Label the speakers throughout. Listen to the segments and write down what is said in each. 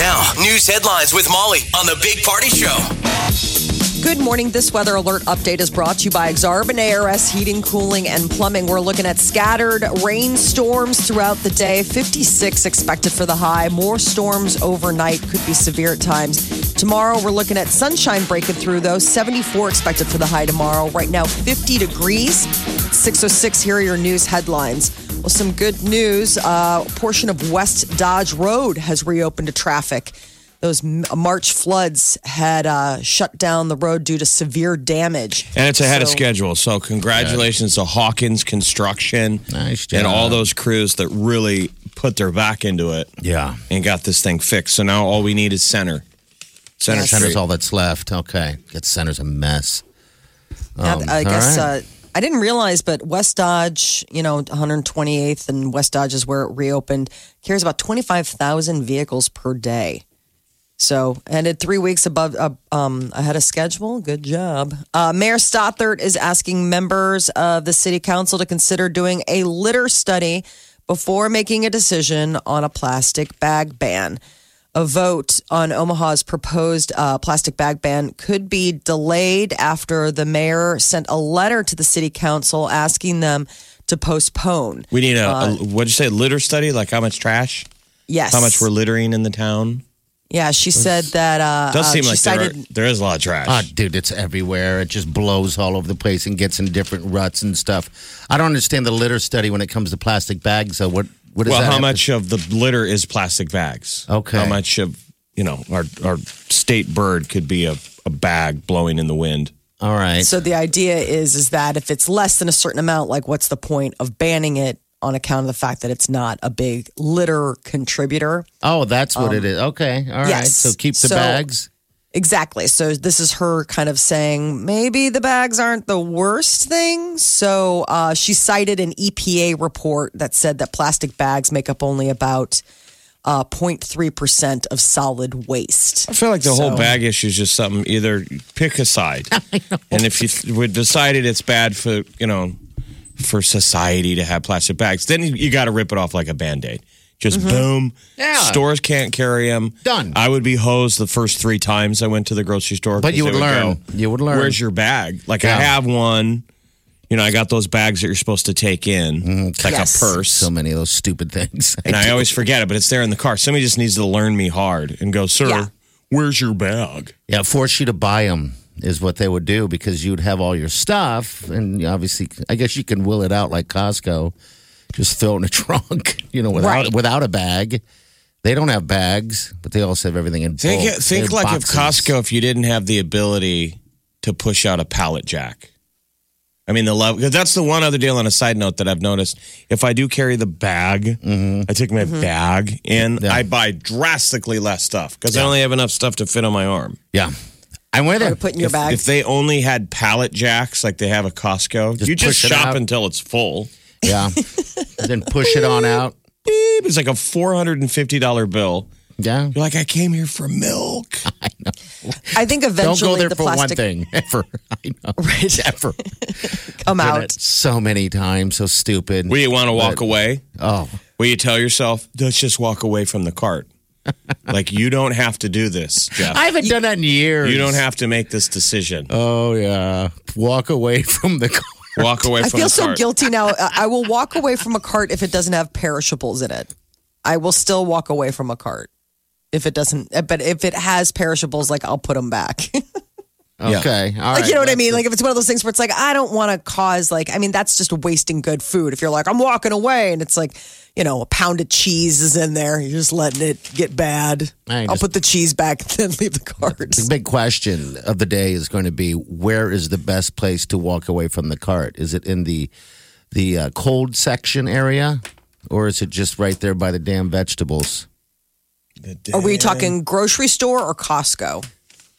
Speaker 1: Now, news headlines with Molly on the Big Party Show.
Speaker 2: Good morning. This weather alert update is brought to you by Exarban ARS Heating, Cooling, and Plumbing. We're looking at scattered rainstorms throughout the day. 56 expected for the high. More storms overnight could be severe at times. Tomorrow, we're looking at sunshine breaking through, though. 74 expected for the high tomorrow. Right now, 50 degrees. 606, here are your news headlines. Well, some good news. Uh, a portion of West Dodge Road has reopened to traffic. Those March floods had uh, shut down the road due to severe damage.
Speaker 3: And it's ahead of schedule. So congratulations to Hawkins Construction
Speaker 4: Nice
Speaker 3: and all those crews that really put their back into it
Speaker 4: Yeah.
Speaker 3: and got this thing fixed. So now all we need is center. Center
Speaker 2: Yes.
Speaker 4: Center's all that's left. Okay. That center's a mess. Um,
Speaker 2: I guess
Speaker 4: right.
Speaker 2: uh, I didn't realize, but West Dodge, you know, 128th and West Dodge is where it reopened, carries about 25,000 vehicles per day. So ended three weeks above uh, um, ahead of schedule. Good job. Uh, Mayor Stothert is asking members of the city council to consider doing a litter study before making a decision on a plastic bag ban. A vote on Omaha's proposed uh, plastic bag ban could be delayed after the mayor sent a letter to the city council asking them to postpone.
Speaker 3: we need a, a what'd you say, litter study? Like how much trash?
Speaker 2: Yes.
Speaker 3: How much we're littering in the town?
Speaker 2: Yeah, she said that. Uh,
Speaker 3: Does
Speaker 2: uh,
Speaker 3: seem
Speaker 2: she
Speaker 3: like there, are, there is a lot of trash.
Speaker 4: Ah, dude, it's everywhere. It just blows all over the place and gets in different ruts and stuff. I don't understand the litter study when it comes to plastic bags. So what? What is
Speaker 3: well,
Speaker 4: that?
Speaker 3: how
Speaker 4: have to-
Speaker 3: much of the litter is plastic bags?
Speaker 4: Okay.
Speaker 3: How much of you know our our state bird could be a, a bag blowing in the wind?
Speaker 4: All right.
Speaker 2: So the idea is is that if it's less than a certain amount, like what's the point of banning it on account of the fact that it's not a big litter contributor?
Speaker 4: oh, that's what it is. Okay. All right.
Speaker 2: Um, yes.
Speaker 4: So keep the
Speaker 2: So-
Speaker 4: bags.
Speaker 2: Exactly. So this is her kind of saying maybe the bags aren't the worst thing. So uh, she cited an EPA report that said that plastic bags make up only about uh, 0.3% of solid waste.
Speaker 3: I feel like the whole bag issue is just something. Either pick a side, and if you would decided it's bad for you know for society to have plastic bags, then you, you got to rip it off like a band aid. Just mm-hmm. boom.
Speaker 4: Yeah.
Speaker 3: Stores can't carry them.
Speaker 4: Done.
Speaker 3: I would be hosed the first three times I went to the grocery store.
Speaker 4: But you would
Speaker 3: they
Speaker 4: learn.
Speaker 3: go,
Speaker 4: You would learn.
Speaker 3: Where's your bag? Like I have one. You know, I got those bags that you're supposed to take in, It's like
Speaker 2: Yes.
Speaker 3: a purse.
Speaker 4: So many of those stupid things.
Speaker 3: and I always forget it, but it's there in the car. Somebody just needs to learn me hard and go, sir,
Speaker 2: Yeah.
Speaker 3: where's your bag?
Speaker 4: Yeah, force you to buy them is what they would do because you'd have all your stuff, and obviously, I guess you can will it out like Costco, just throw it in a trunk, you know, without
Speaker 2: Right.
Speaker 4: without a bag. They don't have bags, but they also have everything in
Speaker 3: Think,
Speaker 4: bulk.
Speaker 3: think like
Speaker 4: have
Speaker 3: if. Costco, if you didn't have the ability to push out a pallet jack. I mean, the level, because that's the one other deal on a side note that I've noticed. If I do carry the bag, mm-hmm. I take my mm-hmm. bag in,
Speaker 4: Yeah.
Speaker 3: I buy drastically less stuff because I only have enough stuff to fit on my arm.
Speaker 4: Yeah, I'm with
Speaker 2: Or
Speaker 4: it.
Speaker 2: put in your
Speaker 3: if,
Speaker 2: bag.
Speaker 3: if they only had pallet jacks like they have at Costco,
Speaker 4: Just
Speaker 3: you just
Speaker 4: push it
Speaker 3: shop until it's full.
Speaker 4: Yeah, then push it on out.
Speaker 3: Beep, It's like a $450 bill.
Speaker 4: Yeah,
Speaker 3: You're like, I came here for milk.
Speaker 2: I think eventually don't
Speaker 4: go there
Speaker 2: the
Speaker 4: for one thing ever. I know,
Speaker 2: Right.
Speaker 4: ever.
Speaker 2: come
Speaker 4: Done
Speaker 2: out.
Speaker 4: it so many times, so stupid.
Speaker 3: Will you want to walk
Speaker 4: But-
Speaker 3: away?
Speaker 4: oh,
Speaker 3: Will you tell yourself, let's just walk away from the cart? like, you don't have to do this, Jeff.
Speaker 4: I haven't done that in years.
Speaker 3: you don't have to make this decision.
Speaker 4: Oh yeah, walk away from the car.
Speaker 3: Walk away
Speaker 2: I feel so
Speaker 3: cart.
Speaker 2: guilty now. I I will walk away from a cart if it doesn't have perishables in it. I will still walk away from a cart if it doesn't. But if it has perishables, like I'll put them back.
Speaker 4: Okay, all
Speaker 2: like
Speaker 4: right.
Speaker 2: you know what I mean? Like if it's one of those things where it's like I don't want to cause like I mean that's just wasting good food. If you're like I'm walking away and it's like you know a pound of cheese is in there, you're just letting it get bad.
Speaker 4: I
Speaker 2: I'll
Speaker 4: just-
Speaker 2: put the cheese back and then leave the cart.
Speaker 4: The big question of the day is going to be where is the best place to walk away from the cart? Is it in the the uh, cold section area, or is it just right there by the damn vegetables?
Speaker 2: Are we talking grocery store or Costco?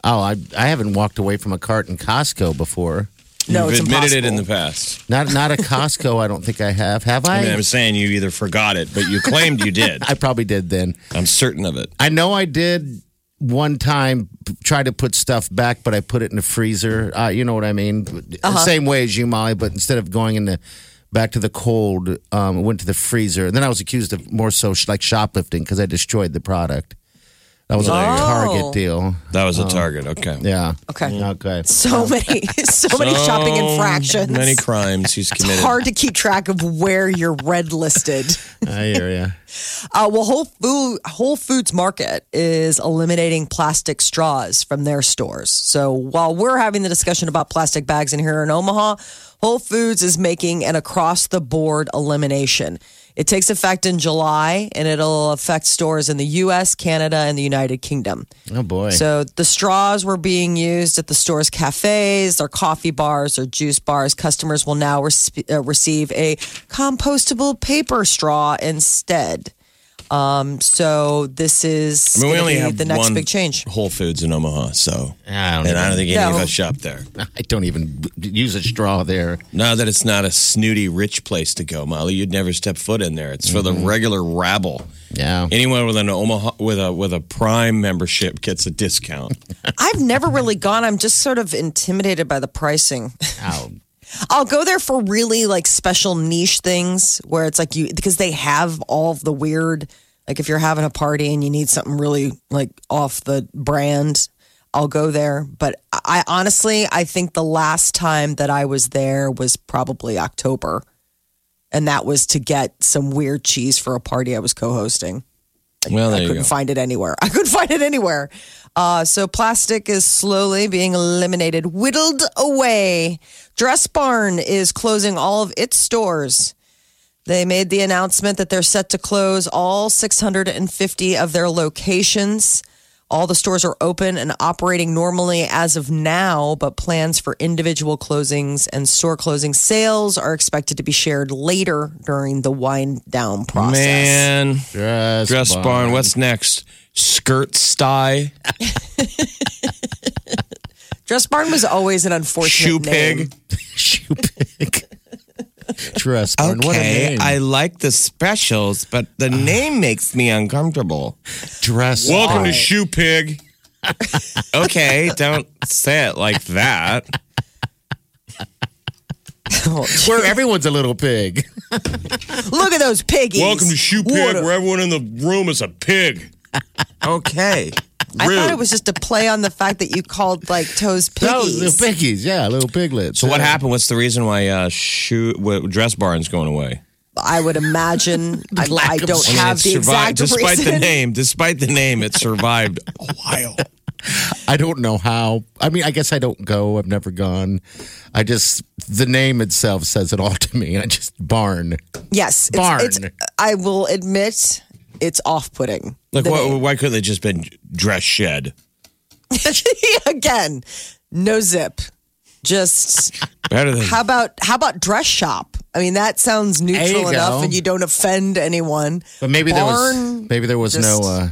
Speaker 4: Oh, I I haven't walked away from a cart in Costco before.
Speaker 2: No,
Speaker 3: You've
Speaker 2: it's
Speaker 3: admitted it
Speaker 2: impossible.
Speaker 3: in the past.
Speaker 4: Not not a Costco. I don't think I have. Have I?
Speaker 3: I mean, I'm saying you either forgot it, but you claimed you did.
Speaker 4: I probably did then.
Speaker 3: I'm certain of it.
Speaker 4: I know I did one time p- try to put stuff back, but I put it in the freezer. Uh, you know what I mean? Same way as you, Molly, but instead of going in the back to the cold, um, I went to the freezer. And then I was accused of more so sh- like shoplifting because I destroyed the product. That was a
Speaker 2: Oh.
Speaker 4: Target deal.
Speaker 3: That was a target. Okay.
Speaker 4: Yeah.
Speaker 2: Okay.
Speaker 4: Okay.
Speaker 2: So many, so many shopping infractions.
Speaker 3: Many crimes he's
Speaker 2: It's
Speaker 3: committed.
Speaker 2: hard to keep track of where you're red listed.
Speaker 4: I hear ya.
Speaker 2: Uh, well, Whole Food Whole Foods Market is eliminating plastic straws from their stores. So while we're having the discussion about plastic bags in here in Omaha, Whole Foods is making an across the board elimination. It takes effect in July and it'll affect stores in the US, Canada, and the United Kingdom.
Speaker 4: Oh boy.
Speaker 2: So the straws were being used at the store's cafes, or coffee bars, or juice bars. Customers will now resp- uh, receive a compostable paper straw instead. Um, so this is
Speaker 3: I mean, we only have
Speaker 2: the next
Speaker 3: one
Speaker 2: big change.
Speaker 3: Whole Foods in Omaha, so
Speaker 4: I don't
Speaker 3: and I don't think any of
Speaker 2: No.
Speaker 3: us shop there.
Speaker 4: I don't even use a straw there.
Speaker 3: Now that it's not a snooty rich place to go, Molly, you'd never step foot in there. It's for
Speaker 2: Mm-hmm.
Speaker 3: the regular rabble.
Speaker 4: Yeah.
Speaker 3: Anyone with an Omaha with a with a Prime membership gets a discount.
Speaker 2: I've never really gone. I'm just sort of intimidated by the pricing.
Speaker 4: Ow.
Speaker 2: I'll go there for really like special niche things where it's like you because they have all of the weird like if you're having a party and you need something really like off the brand, I'll go there. But I honestly I think the last time that I was there was probably October. And that was to get some weird cheese for a party I was co-hosting.
Speaker 3: Well, there
Speaker 2: I couldn't
Speaker 3: go.
Speaker 2: find it anywhere. I couldn't find it anywhere. Uh, so plastic is slowly being eliminated, whittled away. Dress Barn is closing all of its stores. They made the announcement that they're set to close all 650 of their locations. All the stores are open and operating normally as of now, but plans for individual closings and store closing sales are expected to be shared later during the wind down process.
Speaker 3: Man,
Speaker 4: Dress,
Speaker 3: dress barn. What's next? Skirt sty,
Speaker 2: Dress Barn was always an unfortunate
Speaker 3: shoe
Speaker 2: name.
Speaker 4: Shoe pig. Dress barn. What a
Speaker 3: Okay,
Speaker 4: name.
Speaker 3: I like the specials, but the ah. name makes me uncomfortable.
Speaker 4: Dress
Speaker 3: Welcome to Shoe Pig. okay, don't say it like that.
Speaker 4: Where everyone's a little pig.
Speaker 2: Look at those piggies.
Speaker 3: Welcome to Shoe Pig,
Speaker 2: What a-
Speaker 3: where everyone in the room is a pig. Okay.
Speaker 2: I
Speaker 3: Rude.
Speaker 2: thought it was just a play on the fact that you called like toes
Speaker 4: No,
Speaker 2: piggies.
Speaker 4: little piggies. Yeah, little piglets.
Speaker 3: so what happened? What's the reason why uh, shoe what, dress barn's going away?
Speaker 2: I would imagine. I, I don't
Speaker 4: I mean,
Speaker 2: have
Speaker 3: It
Speaker 2: the exact
Speaker 3: despite
Speaker 2: reason.
Speaker 3: the name. Despite the name, it survived a while.
Speaker 4: I don't know how. I mean, I guess I don't go. I've never gone. I just the name itself says it all to me. I just barn.
Speaker 2: Yes, it's,
Speaker 4: Barn.
Speaker 2: It's, I will admit it's off-putting.
Speaker 3: Like, why, why couldn't they just been dress shed?
Speaker 2: Again, no zip. Just
Speaker 3: Better than
Speaker 2: how about how about dress shop? I mean, that sounds neutral enough,
Speaker 4: go.
Speaker 2: and you don't offend anyone.
Speaker 4: But maybe there was maybe there was no uh,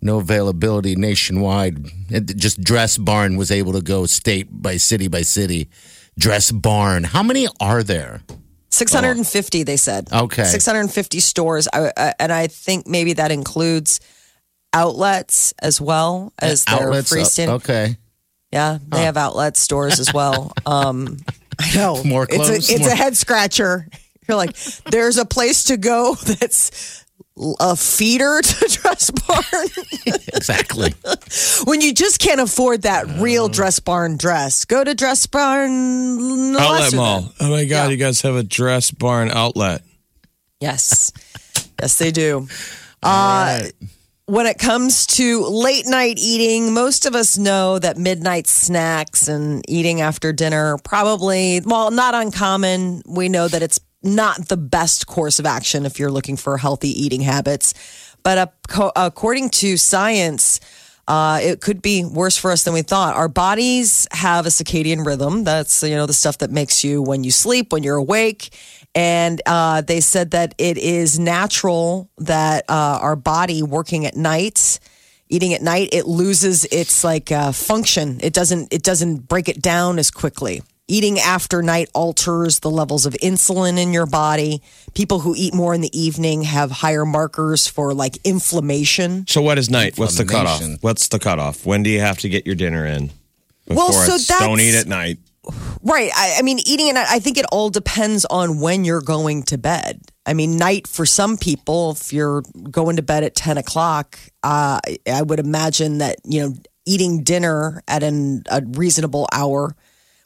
Speaker 4: no availability nationwide. It, just dress barn was able to go state by city by city. Dress barn. How many are there?
Speaker 2: 650 they said
Speaker 4: Okay.
Speaker 2: 650 stores I, I, and i think maybe that includes outlets as well as their
Speaker 4: Outlets. uh,
Speaker 2: freestanding
Speaker 4: okay.
Speaker 2: yeah they have outlet stores as well um i know
Speaker 4: More
Speaker 2: it's
Speaker 4: clothes,
Speaker 2: a, it's
Speaker 4: more-
Speaker 2: a head scratcher you're like there's a place to go that's a feeder to dress barn
Speaker 4: Exactly.
Speaker 2: when you just can't afford that real dress barn dress go to dress barn
Speaker 3: outlet mall.
Speaker 2: than.
Speaker 3: Oh my god,
Speaker 2: Yeah.
Speaker 3: you guys have a dress barn outlet.
Speaker 2: Yes. yes, they do. Uh, when it comes to late night eating, most of us know that midnight snacks and eating after dinner probably, well, not uncommon. We know that it's not the best course of action if you're looking for healthy eating habits. But co- according to science, uh, it could be worse for us than we thought. Our bodies have a circadian rhythm. That's you know the stuff that makes you when you sleep, when you're awake, And uh, they said that it is natural that uh, our body working at night, eating at night, it loses its like uh, function. It doesn't. It doesn't break it down as quickly. Eating after night alters the levels of insulin in your body. People who eat more in the evening have higher markers for like inflammation.
Speaker 3: So what is night? What's the cutoff? What's the cutoff? When do you have to get your dinner in?
Speaker 2: Well, so
Speaker 3: it's, don't
Speaker 2: that's-
Speaker 3: eat at night.
Speaker 2: Right. I, I mean, eating at night, I think it all depends on when you're going to bed. I mean, night for some people, if you're going to bed at 10 o'clock, uh, I would imagine that, you know, eating dinner at an, a reasonable hour.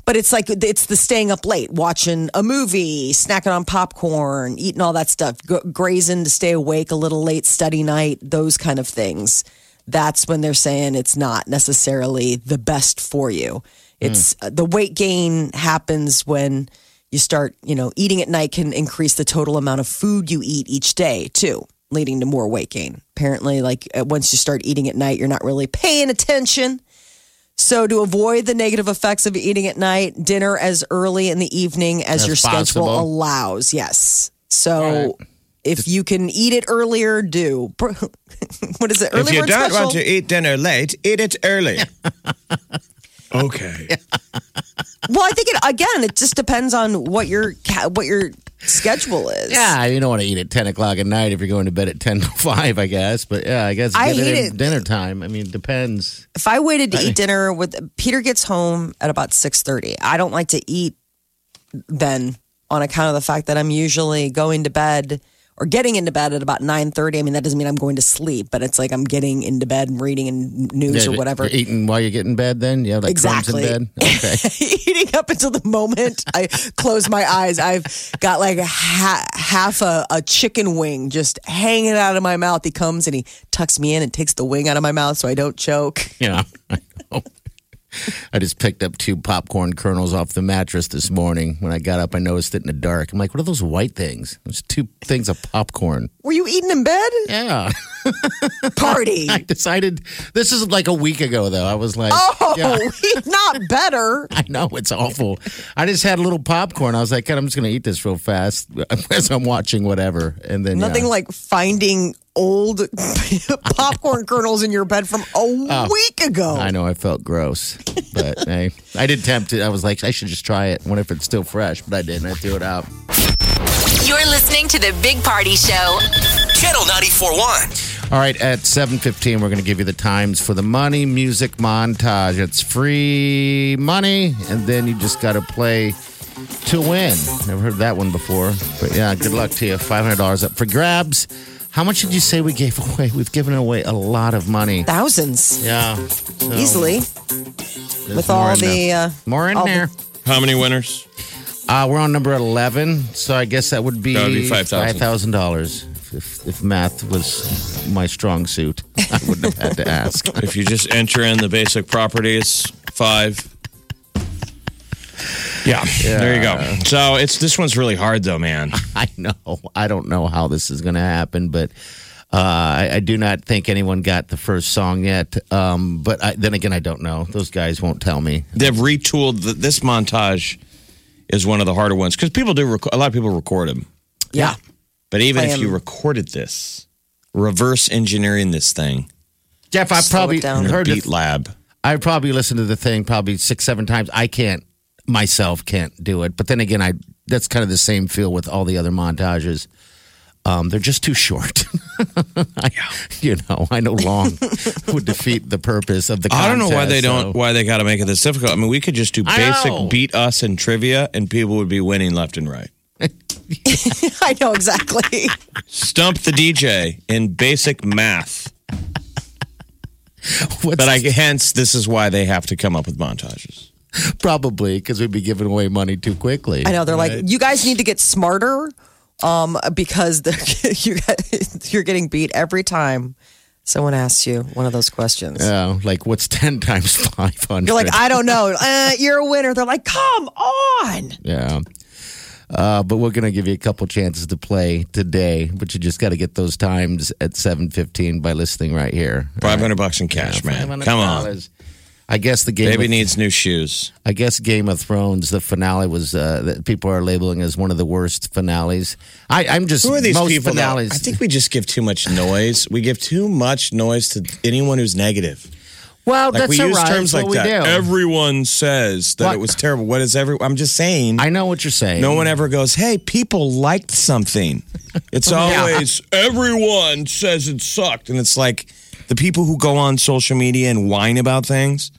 Speaker 2: But it's like, it's the staying up late, watching a movie, snacking on popcorn, eating all that stuff, grazing to stay awake a little late, study night, those kind of things. That's when they're saying it's not necessarily the best for you. It's uh, the weight gain happens when you start, you know, eating at night can increase the total amount of food you eat each day too, leading to more weight gain. Apparently, like uh, once you start eating at night, you're not really paying attention. So to avoid the negative effects of eating at night, dinner as early in the evening as
Speaker 4: As
Speaker 2: your schedule
Speaker 4: possible.
Speaker 2: allows. Yes. So if you can eat it earlier, do. what is it? Early
Speaker 3: if you don't
Speaker 2: special?
Speaker 3: want to eat dinner late, eat it early. okay.
Speaker 2: Well, I think it again. It just depends on what your ca- what your schedule is.
Speaker 4: Yeah, you don't want to eat at 10 o'clock at night if you're going to bed at 10 to 5, I guess. But yeah, I guess
Speaker 2: I
Speaker 4: get
Speaker 2: hate
Speaker 4: it in
Speaker 2: it.
Speaker 4: dinner time. I mean, it depends.
Speaker 2: If I waited to eat dinner with Peter gets home at about six thirty. I don't like to eat then on account of the fact that I'm usually going to bed or getting into bed at about nine thirty. I mean, that doesn't mean I'm going to sleep, but it's like I'm getting into bed and reading and news
Speaker 4: Yeah,
Speaker 2: or whatever.
Speaker 4: you're Eating while you get in bed then? Yeah, like
Speaker 2: Exactly.
Speaker 4: in bed? Okay.
Speaker 2: eating up until the moment I close my eyes. I've got like a ha- half a, a chicken wing just hanging out of my mouth. He comes and he tucks me in and takes the wing out of my mouth so I don't choke.
Speaker 4: Yeah, I just picked up two popcorn kernels off the mattress this morning. When I got up, I noticed it in the dark. I'm like, what are those white things? There's two things of popcorn.
Speaker 2: Were you eating in bed?
Speaker 4: Yeah.
Speaker 2: Party.
Speaker 4: I decided this is like a week ago, though. I was like,
Speaker 2: Oh,
Speaker 4: yeah,
Speaker 2: not better.
Speaker 4: I know it's awful. I just had a little popcorn. I was like, God, I'm just going to eat this real fast as I'm watching whatever. And then
Speaker 2: Nothing
Speaker 4: yeah.
Speaker 2: like finding old popcorn kernels in your bed from a oh, week ago.
Speaker 4: Oh. I know I felt gross, but hey, I did tempt it. I was like, I should just try it. What if it's still fresh? But I didn't. I threw it out.
Speaker 5: You're listening to the Big Party Show.
Speaker 1: Channel 94.1.
Speaker 4: All right, at 7.15, we're going to give you the times for the money music montage. It's free money, and then you just got to play to win. Never heard that one before. But yeah, good luck to you. $500 up for grabs. How much did you say we gave away? We've given away a lot of money.
Speaker 2: Thousands.
Speaker 4: Yeah. So
Speaker 2: Easily.
Speaker 4: there's
Speaker 2: With all the. Uh,
Speaker 4: More in
Speaker 2: all the-
Speaker 4: there.
Speaker 3: How many winners?
Speaker 4: Uh, we're on number 11, so I guess that would be,
Speaker 3: That would be 5,000.
Speaker 4: $5,000. If, if math was my strong suit, I wouldn't have had to ask.
Speaker 3: If you just enter in the basic properties, five. Yeah, there you go. So it's this one's really hard though, man.
Speaker 4: I know. I don't know how this is going to happen, but uh, I, I do not think anyone got the first song yet. Um, but I, then again, I don't know. Those guys won't tell me.
Speaker 3: They've retooled the, this montage is one of the harder ones because people do rec- a lot of people record them.
Speaker 2: yeah.
Speaker 3: But even
Speaker 2: Play
Speaker 3: if you recorded this, reverse engineering this thing,
Speaker 4: Jeff, I
Speaker 2: Slow
Speaker 4: probably
Speaker 2: it down.
Speaker 3: in a
Speaker 4: heard
Speaker 3: beat
Speaker 4: it.
Speaker 3: lab.
Speaker 4: I probably listened to the thing probably six, seven times. I can't myself can't do it. But then again, I that's kind of the same feel with all the other montages. Um, they're just too short. I, you know, I know long would defeat the purpose of the.
Speaker 3: I don't know why
Speaker 4: contest,
Speaker 3: they don't why they got to make it this difficult. I mean, we could just do basic beat us and trivia, and people would be winning left and right.
Speaker 2: I know exactly.
Speaker 3: Stump the DJ in basic math.
Speaker 4: What's
Speaker 3: But I hence this is why they have to come up with montages.
Speaker 4: Probably because we'd be giving away money too quickly.
Speaker 2: I know they're like, you guys need to get smarter, um, because they're, you, you're getting beat every time someone asks you one of those questions.
Speaker 4: Yeah, like what's ten times five hundred?
Speaker 2: You're like, I don't know. Uh, you're a winner. They're like, come on.
Speaker 4: yeah. Uh, but we're gonna give you a couple chances to play today, but you just got to get those times at seven fifteen by listening right here.
Speaker 3: Five hundred bucks in cash, man. Come on.
Speaker 4: $500. I guess the game.
Speaker 3: Baby
Speaker 4: of,
Speaker 3: needs new shoes.
Speaker 4: I guess Game of Thrones. The finale was uh, that people are labeling as one of the worst finales. I, I'm just
Speaker 3: Who are these
Speaker 4: most
Speaker 3: people? though?
Speaker 4: finales.
Speaker 3: I think we just give too much noise. We give too much noise to anyone who's negative.
Speaker 4: well,
Speaker 3: Like
Speaker 4: that's
Speaker 3: we use
Speaker 4: right.
Speaker 3: terms
Speaker 4: That's
Speaker 3: like
Speaker 4: what we
Speaker 3: that.
Speaker 4: do.
Speaker 3: Everyone says that
Speaker 4: What?
Speaker 3: it was terrible. What is every? I'm just saying.
Speaker 4: I know what you're saying.
Speaker 3: no one ever goes, "Hey, people liked something." It's always everyone says it sucked, and it's like the people who go on social media and whine about things.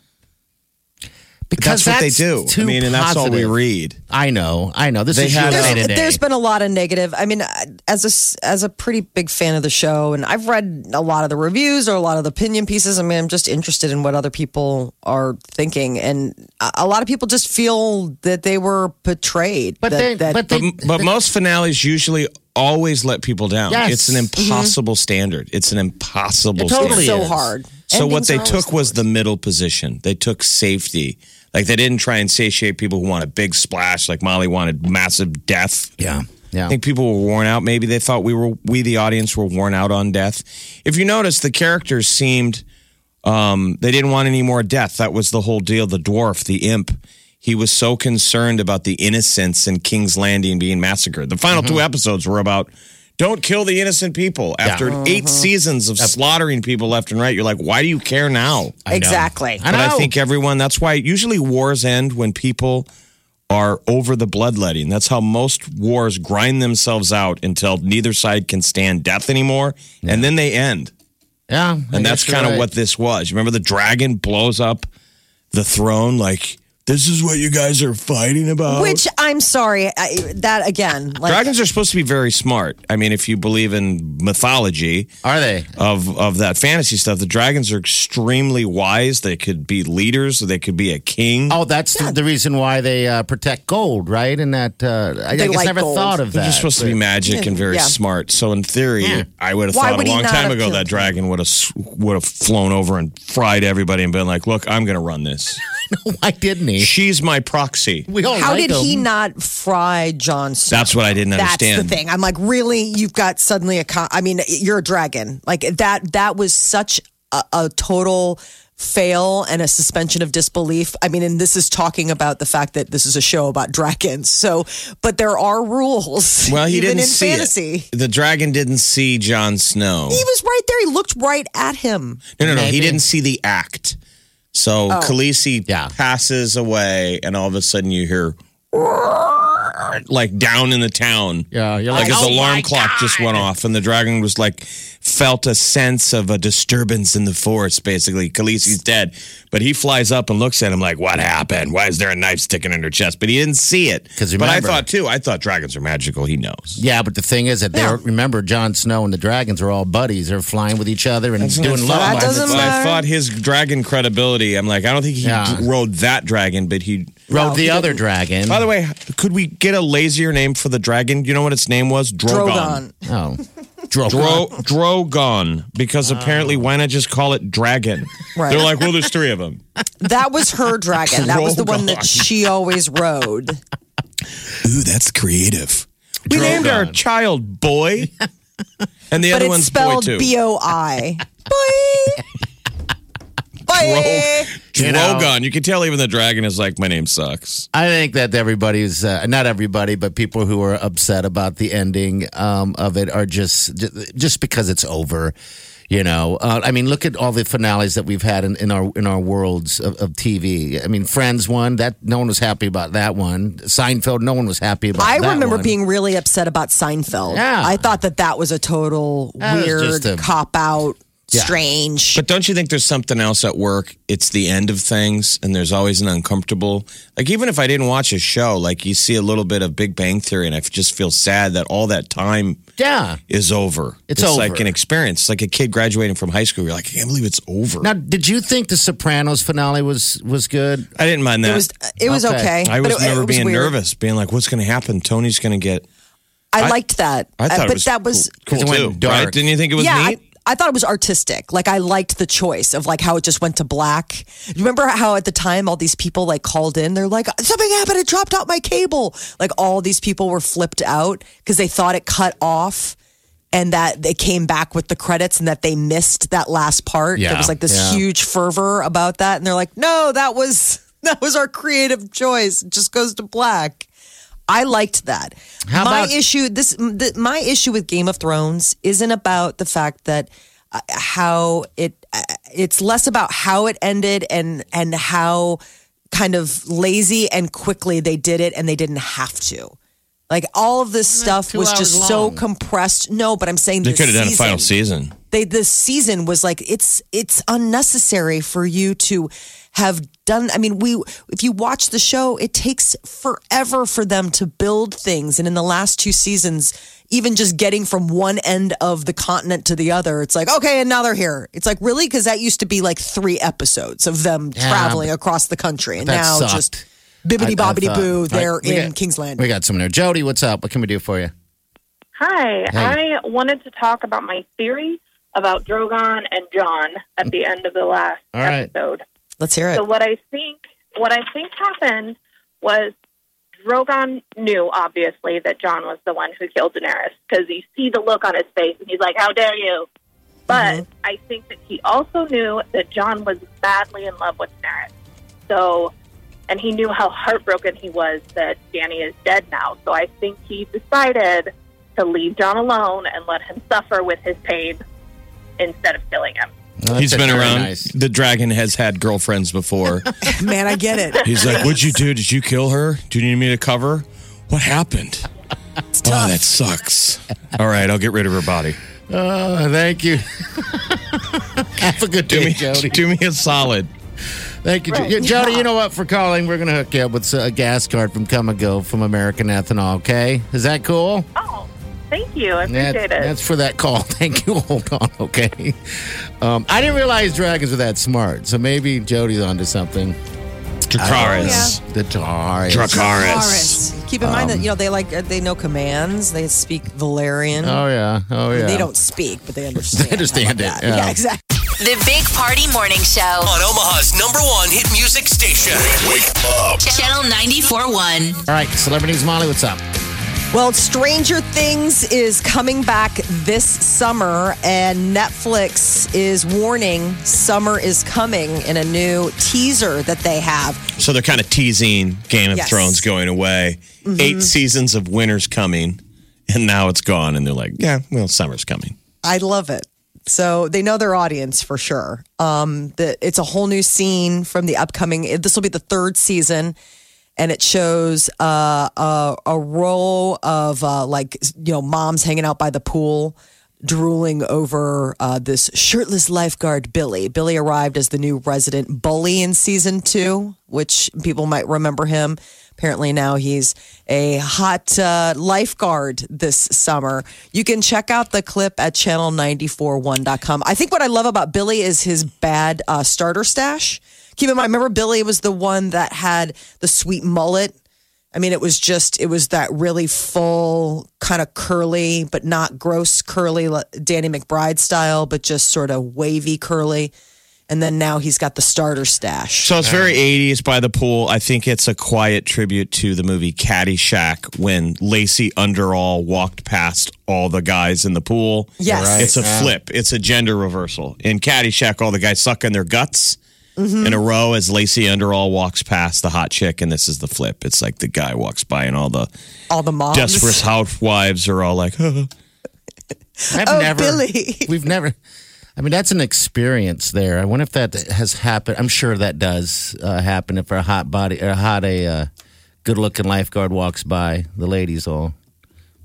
Speaker 4: because
Speaker 3: that's what they do.
Speaker 4: too
Speaker 3: I mean, and that's all we read.
Speaker 4: I know. I know. This
Speaker 3: They
Speaker 4: is
Speaker 3: had
Speaker 2: There's, there's been a lot of negative. I mean, as a s- as a pretty big fan of the show, and I've read a lot of the reviews or a lot of the opinion pieces. I mean, I'm just interested in what other people are thinking, and a, a lot of people just feel that they were betrayed.
Speaker 4: But
Speaker 2: that,
Speaker 4: they-
Speaker 2: that-
Speaker 4: but they-
Speaker 3: But, but most finales usually always let people down.
Speaker 4: Yes.
Speaker 3: It's an impossible standard. It's an impossible
Speaker 4: It totally
Speaker 3: standard.
Speaker 2: so hard.
Speaker 3: So what they took
Speaker 2: the
Speaker 3: was
Speaker 2: worst.
Speaker 3: the middle position. They took safety. Like they didn't try and satiate people who want a big splash. Like Molly wanted massive death.
Speaker 4: yeah. Yeah.
Speaker 3: I think people were worn out. Maybe they thought we were, we the audience were worn out on death. If you notice, the characters seemed, um, they didn't want any more death. That was the whole deal. The dwarf, the imp, he was so concerned about the innocents in King's Landing being massacred. The final two mm-hmm. episodes were about don't kill the innocent people. After mm-hmm. eight seasons of slaughtering people left and right, you're like, why do you care now?
Speaker 4: I.
Speaker 2: Exactly.
Speaker 4: I
Speaker 3: But I
Speaker 4: know.
Speaker 3: think everyone, that's why usually wars end when people are over the bloodletting. That's how most wars grind themselves out until neither side can stand death anymore. And then they end.
Speaker 4: yeah. I
Speaker 3: And that's kind of
Speaker 4: right.
Speaker 3: what this was. Remember the dragon blows up the throne? Like, this is what you guys are fighting about?
Speaker 2: Which I'm sorry, I, that again, like
Speaker 3: Dragons are supposed to be very smart. I mean, if you believe in mythology
Speaker 4: Are they?
Speaker 3: of of that fantasy stuff, the dragons are extremely wise. They could be leaders. They could be a king.
Speaker 4: Oh, that's the, the reason why they uh, protect gold, right? And that uh, I, I guess
Speaker 2: like
Speaker 4: never
Speaker 2: gold.
Speaker 4: thought of that.
Speaker 3: They're just supposed to be magic and very
Speaker 2: Yeah.
Speaker 3: smart. So in theory, I would have
Speaker 2: Why
Speaker 3: thought
Speaker 2: would
Speaker 3: a long time ago that dragon would have would have flown over and fried everybody and been like, "Look, I'm going to run this.
Speaker 4: no, Why didn't he?
Speaker 3: She's my proxy."
Speaker 4: We all
Speaker 2: how
Speaker 4: like
Speaker 2: did he not fry Jon Snow?
Speaker 3: That's what I didn't
Speaker 2: That's
Speaker 3: understand.
Speaker 2: the thing. I'm like, really? You've got suddenly a. Con- I mean, you're a dragon. Like that. That was such a, a total fail and a suspension of disbelief. I mean, and this is talking about the fact that this is a show about dragons. So, but there are rules.
Speaker 3: Well, he
Speaker 2: even
Speaker 3: didn't
Speaker 2: in
Speaker 3: see
Speaker 2: fantasy.
Speaker 3: it. The dragon didn't see Jon Snow.
Speaker 2: He was right there. He looked right at him.
Speaker 3: No, no, no. He didn't see the act. So
Speaker 2: Oh.
Speaker 3: Khaleesi
Speaker 4: Yeah.
Speaker 3: passes away, and all of a sudden you hear like down in the town.
Speaker 4: Yeah, you're
Speaker 3: like
Speaker 4: like,
Speaker 3: his
Speaker 4: "Oh
Speaker 3: alarm
Speaker 4: my
Speaker 3: clock just went off, and the dragon was like felt a sense of a disturbance in the forest. Basically, Khaleesi's dead, but he flies up and looks at him like, "What happened? Why is there a knife sticking in her chest?" But he didn't see it.
Speaker 4: 'Cause
Speaker 3: but I thought too. I thought dragons are magical. He knows.
Speaker 4: Yeah, but the thing is that they
Speaker 2: Yeah.
Speaker 4: remember Jon Snow and the dragons are all buddies. They're flying with each other and doing
Speaker 3: I
Speaker 4: love.
Speaker 2: That
Speaker 3: thought.
Speaker 2: doesn't matter.
Speaker 3: I thought his dragon credibility. I'm like, I don't think he
Speaker 4: Yeah.
Speaker 3: rode that dragon, but he.
Speaker 4: Rode
Speaker 2: No,
Speaker 4: the
Speaker 2: he
Speaker 4: other
Speaker 2: didn't.
Speaker 4: dragon.
Speaker 3: By the way, could we get a lazier name for the dragon? You know what its name was?
Speaker 2: Drogon.
Speaker 4: oh, Drogon.
Speaker 3: Dro- Drogon. Because oh. apparently, why not just call it dragon?
Speaker 2: Right.
Speaker 3: They're like, well, there's three of them.
Speaker 2: That was her dragon. That was the one that she always rode.
Speaker 3: Ooh, that's creative. We named our child Boy, and the
Speaker 2: but
Speaker 3: other
Speaker 2: it's
Speaker 3: one's
Speaker 2: spelled
Speaker 3: too.
Speaker 2: B O I. Boy. Boy.
Speaker 4: You know.
Speaker 3: You can tell even the dragon is like, my name sucks.
Speaker 4: I think that everybody's uh, not everybody, but people who are upset about the ending um, of it are just just because it's over. You know, uh, I mean, look at all the finales that we've had in, in our in our worlds of, of TV. I mean, Friends one that no one was happy about that one. Seinfeld, no one was happy about. That.
Speaker 2: I
Speaker 4: that
Speaker 2: remember
Speaker 4: one.
Speaker 2: being really upset about Seinfeld.
Speaker 4: Yeah.
Speaker 2: I thought that that was a total
Speaker 4: That
Speaker 2: weird
Speaker 4: a-
Speaker 2: cop out,
Speaker 4: Yeah.
Speaker 2: strange.
Speaker 3: But don't you think there's something else at work? It's the end of things, and there's always an uncomfortable. Like even if I didn't watch a show, like you see a little bit of Big Bang Theory, and I just feel sad that all that time
Speaker 4: yeah.
Speaker 3: is over.
Speaker 4: It's
Speaker 3: like
Speaker 4: over.
Speaker 3: an experience. It's like a kid graduating from high school. You're like, I can't believe it's over.
Speaker 4: Now, did you think the Sopranos finale was was good?
Speaker 3: I didn't mind that.
Speaker 2: it was it was okay.
Speaker 4: Okay.
Speaker 3: I was
Speaker 2: it-
Speaker 3: never
Speaker 2: it was
Speaker 3: being
Speaker 2: weird.
Speaker 3: nervous, being like, "What's going to happen? Tony's going to get."
Speaker 2: I,
Speaker 3: I-
Speaker 2: liked that.
Speaker 3: I thought
Speaker 2: Uh,
Speaker 3: it
Speaker 2: but
Speaker 3: was
Speaker 2: that was
Speaker 3: cool,
Speaker 4: it
Speaker 3: too.
Speaker 4: dark.
Speaker 3: Right? Didn't you think it was
Speaker 2: yeah.
Speaker 3: neat?
Speaker 2: I, I thought it was artistic. Like I liked the choice of like how it just went to black. Remember how at the time all these people like called in? They're like, something happened. It dropped out my cable. Like all these people were flipped out because they thought it cut off. and that they came back with the credits and that they missed that last part.
Speaker 4: Yeah,
Speaker 2: there was like this
Speaker 4: yeah.
Speaker 2: huge fervor about that, and they're like, "No, that was that was our creative choice. It just goes to black." I liked that.
Speaker 4: How
Speaker 2: my
Speaker 4: about-
Speaker 2: issue this the, my issue with Game of Thrones isn't about the fact that uh, how it uh, it's less about how it ended and and how kind of lazy and quickly they did it and they didn't have to. Like all of this stuff was
Speaker 4: hours
Speaker 2: just so compressed. No, but I'm saying
Speaker 3: They
Speaker 2: this
Speaker 3: could have done a final season.
Speaker 2: they this season was like it's it's unnecessary for you to have done i mean we if you watch the show it takes forever for them to build things and in the last two seasons even just getting from one end of the continent to the other it's like okay and now they're here it's like really because that used to be like three episodes of them
Speaker 4: Yeah,
Speaker 2: traveling across the country and now
Speaker 4: sucked.
Speaker 2: just bibbity
Speaker 4: I- I
Speaker 2: bobbity boo
Speaker 4: All
Speaker 2: they're
Speaker 4: right,
Speaker 2: in
Speaker 4: got-
Speaker 2: kingsland
Speaker 4: We got someone there. Jody, what's up? What can we do for you?
Speaker 6: Hi,
Speaker 4: Hey.
Speaker 6: I wanted to talk about my theory about Drogon and Jon at the end of the last
Speaker 4: All right.
Speaker 2: Let's hear it
Speaker 6: So what I think what I think happened was Drogon knew obviously that Jon was the one who killed Daenerys because you see the look on his face and he's like, "How dare you!" But mm-hmm. I think that he also knew that Jon was badly in love with Daenerys. So, and he knew how heartbroken he was that Danny is dead now. So I think he decided to leave Jon alone and let him suffer with his pain instead of killing him.
Speaker 4: Well,
Speaker 3: He's
Speaker 4: that's
Speaker 3: been around.
Speaker 4: nice.
Speaker 3: The dragon has had girlfriends before.
Speaker 2: man i get it
Speaker 3: He's like, "What'd you do? Did you kill her? Do you need me to cover? What happened? Oh, that sucks. All right, I'll get rid of her body.
Speaker 4: Oh, thank you. Have a good
Speaker 3: Do
Speaker 4: day,
Speaker 3: me,
Speaker 4: Jody.
Speaker 3: do me a solid.
Speaker 4: Thank you, Jo- yeah, Jody. You know what? For calling, we're going to hook you up with a gas card from Kum & Go from American Ethanol. Okay, is that cool?
Speaker 6: Oh, thank you. I
Speaker 4: That-
Speaker 6: appreciate it.
Speaker 4: that's for that call. Thank you. Hold on, okay. Um, I didn't realize dragons were that smart, so maybe Jody's onto something.
Speaker 3: Dracarys.
Speaker 4: The Taurus.
Speaker 3: Dracarys.
Speaker 2: Taurus. Keep in mind that you know they like they know commands. They speak Valyrian.
Speaker 4: Oh yeah. Oh yeah.
Speaker 2: They don't speak, but they understand.
Speaker 4: They understand it,
Speaker 2: that?
Speaker 4: yeah.
Speaker 2: exactly.
Speaker 5: The Big Party Morning Show.
Speaker 1: On Omaha's number one hit music station. Wake up.
Speaker 5: Channel 94.1.
Speaker 4: All right, celebrities, Molly, what's up?
Speaker 2: Well, Stranger Things is coming back this summer, and Netflix is warning summer is coming in a new teaser that they have.
Speaker 3: So they're kind of teasing Game of
Speaker 2: Yes.
Speaker 3: Thrones going away. Eight seasons of winter's coming, and now it's gone. And they're like, "Yeah, well, summer's coming."
Speaker 2: I love it. So they know their audience for sure. Um, the, it's a whole new scene from the upcoming. This will be the third season, and it shows uh, a, a row of uh, like you know moms hanging out by the pool, drooling over uh, this shirtless lifeguard Billy. Billy arrived as the new resident bully in season two, which people might remember him. Apparently now he's a hot uh, lifeguard this summer. You can check out the clip at channel941.com. I think what I love about Billy is his bad uh, starter stash. Keep in mind, remember Billy was the one that had the sweet mullet. I mean, it was just, it was that really full, kind of curly, but not gross curly, Danny McBride style, but just sort of wavy curly. And then now he's got the starter stash.
Speaker 3: So it's very 80s by the pool. I think it's a quiet tribute to the movie Caddyshack when Lacey Underall walked past all the guys in the pool.
Speaker 2: Yes. Right.
Speaker 3: It's a flip, it's a gender reversal. In Caddyshack, all the guys suck in their guts
Speaker 2: Mm-hmm.
Speaker 3: in a row as Lacey Underall walks past the hot chick, and this is the flip. It's like the guy walks by, and all the
Speaker 2: All the moms.
Speaker 3: desperate housewives are all like, oh.
Speaker 4: I've
Speaker 2: Oh,
Speaker 4: never.
Speaker 2: Billy.
Speaker 4: We've never. I mean, that's an experience there. I wonder if that has happened. I'm sure that does uh, happen if a hot body, or a hot a uh, good-looking lifeguard walks by. The ladies all.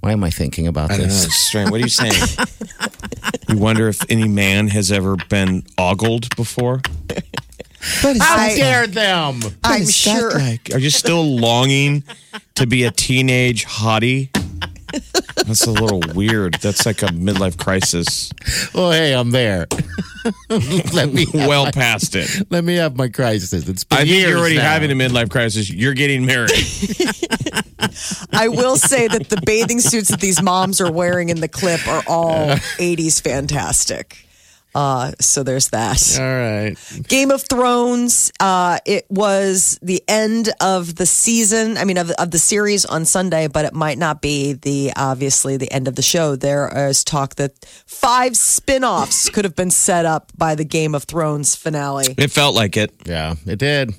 Speaker 4: Why am I thinking about
Speaker 3: I don't know.
Speaker 4: this?
Speaker 3: It's strange. What are you saying? you wonder if any man has ever been ogled before?
Speaker 4: How
Speaker 2: I-
Speaker 4: dare them?
Speaker 2: I'm
Speaker 3: What is that
Speaker 2: sure.
Speaker 3: like? Are you still longing to be a teenage hottie? That's a little weird. That's like a midlife crisis.
Speaker 4: Oh, hey, I'm there. let me
Speaker 3: Well
Speaker 4: my,
Speaker 3: past it.
Speaker 4: let me have my crisis. It's been
Speaker 3: I think you're already
Speaker 4: now.
Speaker 3: having a midlife crisis. You're getting married.
Speaker 2: I will say that the bathing suits that these moms are wearing in the clip are all 80s fantastic. Uh, so there's that.
Speaker 4: All right.
Speaker 2: Game of Thrones. Uh, it was the end of the season. I mean, of, of the series on Sunday, but it might not be the obviously the end of the show. There is talk that five spin-offs could have been set up by the Game of Thrones finale.
Speaker 3: It felt like it.
Speaker 4: Yeah, it did.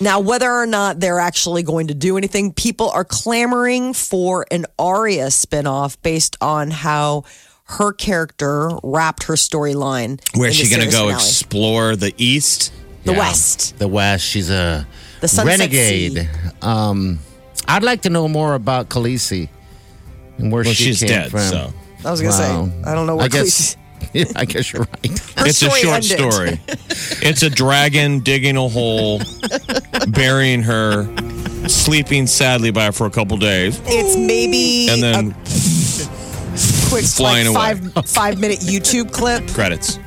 Speaker 2: Now, whether or not they're actually going to do anything, people are clamoring for an Arya spinoff based on how her character wrapped her storyline.
Speaker 3: Where's she going to go
Speaker 2: finale.
Speaker 3: explore the East?
Speaker 2: The
Speaker 4: Yeah.
Speaker 2: West.
Speaker 4: The West. She's a
Speaker 2: The Sunset
Speaker 4: renegade. Um, I'd like to know more about Khaleesi and where
Speaker 3: Well,
Speaker 4: she
Speaker 3: she's
Speaker 4: came
Speaker 3: dead,
Speaker 4: from.
Speaker 3: so.
Speaker 2: I was going to
Speaker 4: Wow.
Speaker 2: say, I don't know
Speaker 4: I
Speaker 2: what
Speaker 4: guess. Yeah, I guess you're right.
Speaker 2: Her
Speaker 3: it's a short
Speaker 2: ended.
Speaker 3: story. it's a dragon digging a hole, burying her, sleeping sadly by her for a couple days,
Speaker 2: It's maybe
Speaker 3: and then
Speaker 2: a quick
Speaker 3: flying
Speaker 2: like,
Speaker 3: away.
Speaker 2: five five minute YouTube clip.
Speaker 3: credits.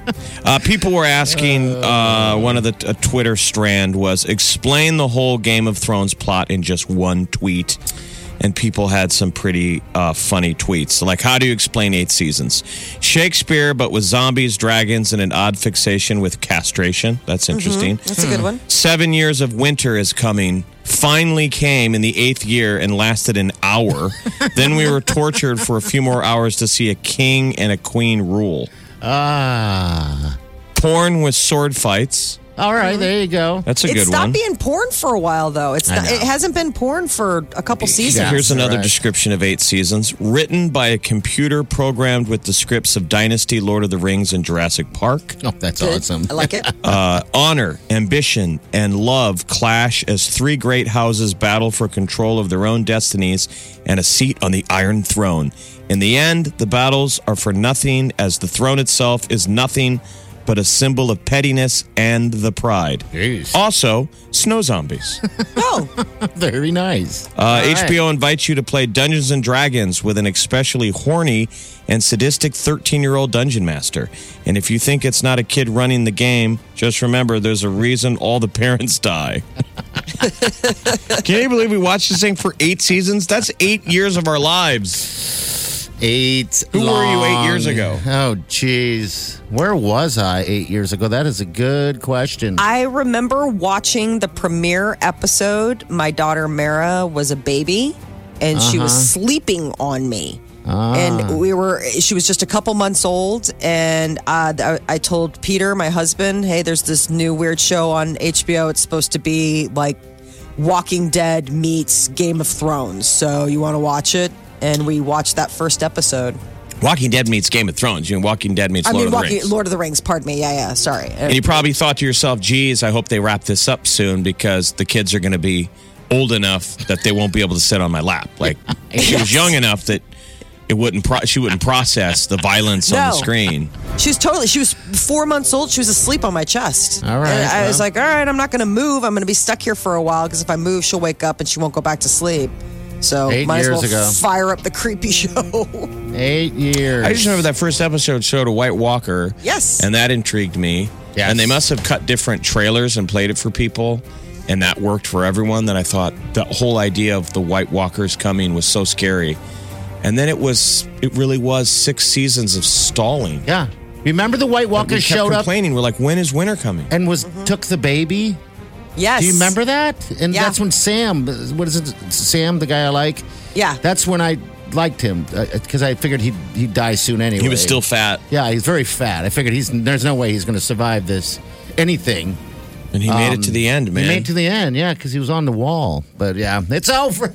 Speaker 3: Uh, people were asking. Uh, one of the a Twitter strand was explain the whole Game of Thrones plot in just one tweet, and people had some pretty uh, funny tweets. Like, how do you explain eight seasons? Shakespeare, but with zombies, dragons, and an odd fixation with castration. That's interesting.
Speaker 2: That's a good one.
Speaker 3: Seven years of winter is coming. Finally came in the eighth year and lasted an hour. then we were tortured for a few more hours to see a king and a queen rule.
Speaker 4: Ah.
Speaker 3: Porn with sword fights.
Speaker 4: All right, there you go.
Speaker 3: That's a
Speaker 2: It
Speaker 3: good
Speaker 2: stopped
Speaker 3: one.
Speaker 2: being porn for a while though. It's not, it hasn't been porn for a couple seasons.
Speaker 4: Yeah.
Speaker 3: Here's another
Speaker 4: right.
Speaker 3: description of eight seasons. Written by a computer programmed with the scripts of Dynasty, Lord of the Rings, and Jurassic Park.
Speaker 4: Oh, that's
Speaker 2: Good.
Speaker 4: awesome.
Speaker 2: I like it.
Speaker 3: Uh, honor, ambition, and love clash as three great houses battle for control of their own destinies and a seat on the Iron Throne. In the end, the battles are for nothing, as the throne itself is nothing but a symbol of pettiness and the pride.
Speaker 4: Jeez.
Speaker 3: Also, snow zombies.
Speaker 2: Oh,
Speaker 4: Very nice.
Speaker 3: Uh,
Speaker 4: All right.
Speaker 3: HBO invites you to play Dungeons and Dragons with an especially horny and sadistic 13 year old dungeon master. And if you think it's not a kid running the game, just remember there's a reason all the parents die. Can you believe we watched this thing for eight seasons? That's eight years of our lives.
Speaker 4: Eight.
Speaker 3: Who were you eight years ago?
Speaker 4: Oh, jeez. Where was I eight years ago? That is a good question.
Speaker 2: I remember watching the premiere episode. My daughter Mara was a baby, and she was sleeping on me. And we were, she was just a couple months old. And uh, I, I told Peter, my husband, hey, there's this new weird show on HBO. It's supposed to be like Walking Dead meets Game of Thrones. So you want to watch it? And we watched that first episode.
Speaker 3: Walking Dead meets Game of Thrones. You know, Walking Dead meets
Speaker 2: I
Speaker 3: Lord
Speaker 2: mean,
Speaker 3: of the
Speaker 2: Walking,
Speaker 3: Rings.
Speaker 2: Lord of the Rings, pardon me. Yeah, yeah, sorry.
Speaker 3: And you probably thought to yourself, geez, I hope they wrap this up soon because the kids are going to be old enough that they won't be able to sit on my lap. Like she was young enough that it wouldn't pro- she wouldn't process the violence on the screen.
Speaker 2: She was totally. She was four months old. She was asleep on my chest.
Speaker 4: All right,
Speaker 2: And I was like, all right, I'm not going to move. I'm going to be stuck here for a while because if I move, she'll wake up and she won't go back to sleep. So
Speaker 4: Eight
Speaker 2: might as
Speaker 4: years
Speaker 2: well
Speaker 4: ago.
Speaker 2: fire up the creepy show.
Speaker 4: eight years.
Speaker 3: I just remember that first episode showed a White Walker.
Speaker 2: Yes.
Speaker 3: And that intrigued me.
Speaker 4: Yes.
Speaker 3: And they must have cut different trailers and played it for people. And that worked for everyone. Then I thought the whole idea of the White Walkers coming was so scary. And then it was, it really was six seasons of stalling.
Speaker 4: Yeah. Remember the White
Speaker 3: We
Speaker 4: Walkers
Speaker 3: kept
Speaker 4: showed up
Speaker 3: complaining. We're like, when is winter coming?
Speaker 4: and was mm-hmm. took the baby?
Speaker 2: Yes.
Speaker 4: Do you remember that? And
Speaker 2: Yeah.
Speaker 4: that's when Sam, what is it? Sam, the guy I like.
Speaker 2: Yeah.
Speaker 4: That's when I liked him uh, because I figured he'd he'd die soon anyway.
Speaker 3: He was still fat.
Speaker 4: Yeah, he's very fat. I figured he's there's no way he's going to survive this anything.
Speaker 3: And he made it to um, the end, man.
Speaker 4: He made it to the end, yeah, because he was on the wall. But yeah, it's over.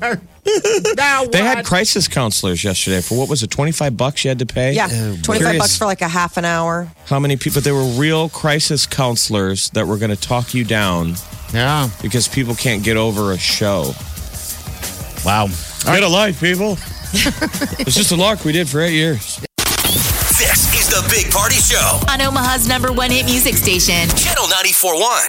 Speaker 4: now
Speaker 3: They had crisis counselors yesterday for what was it, 25 bucks you had to pay?
Speaker 2: Yeah,
Speaker 4: Oh,
Speaker 2: twenty-five
Speaker 3: Curious
Speaker 2: bucks for like a half an hour.
Speaker 3: How many people? But They were real crisis counselors that were going to talk you down
Speaker 4: yeah.
Speaker 3: because people can't get over a show.
Speaker 4: Wow.
Speaker 3: Get a life, people. it's just a lark we did for eight years.
Speaker 1: This is the Big Party Show.
Speaker 5: On Omaha's number one hit music station.
Speaker 1: Channel 94.1.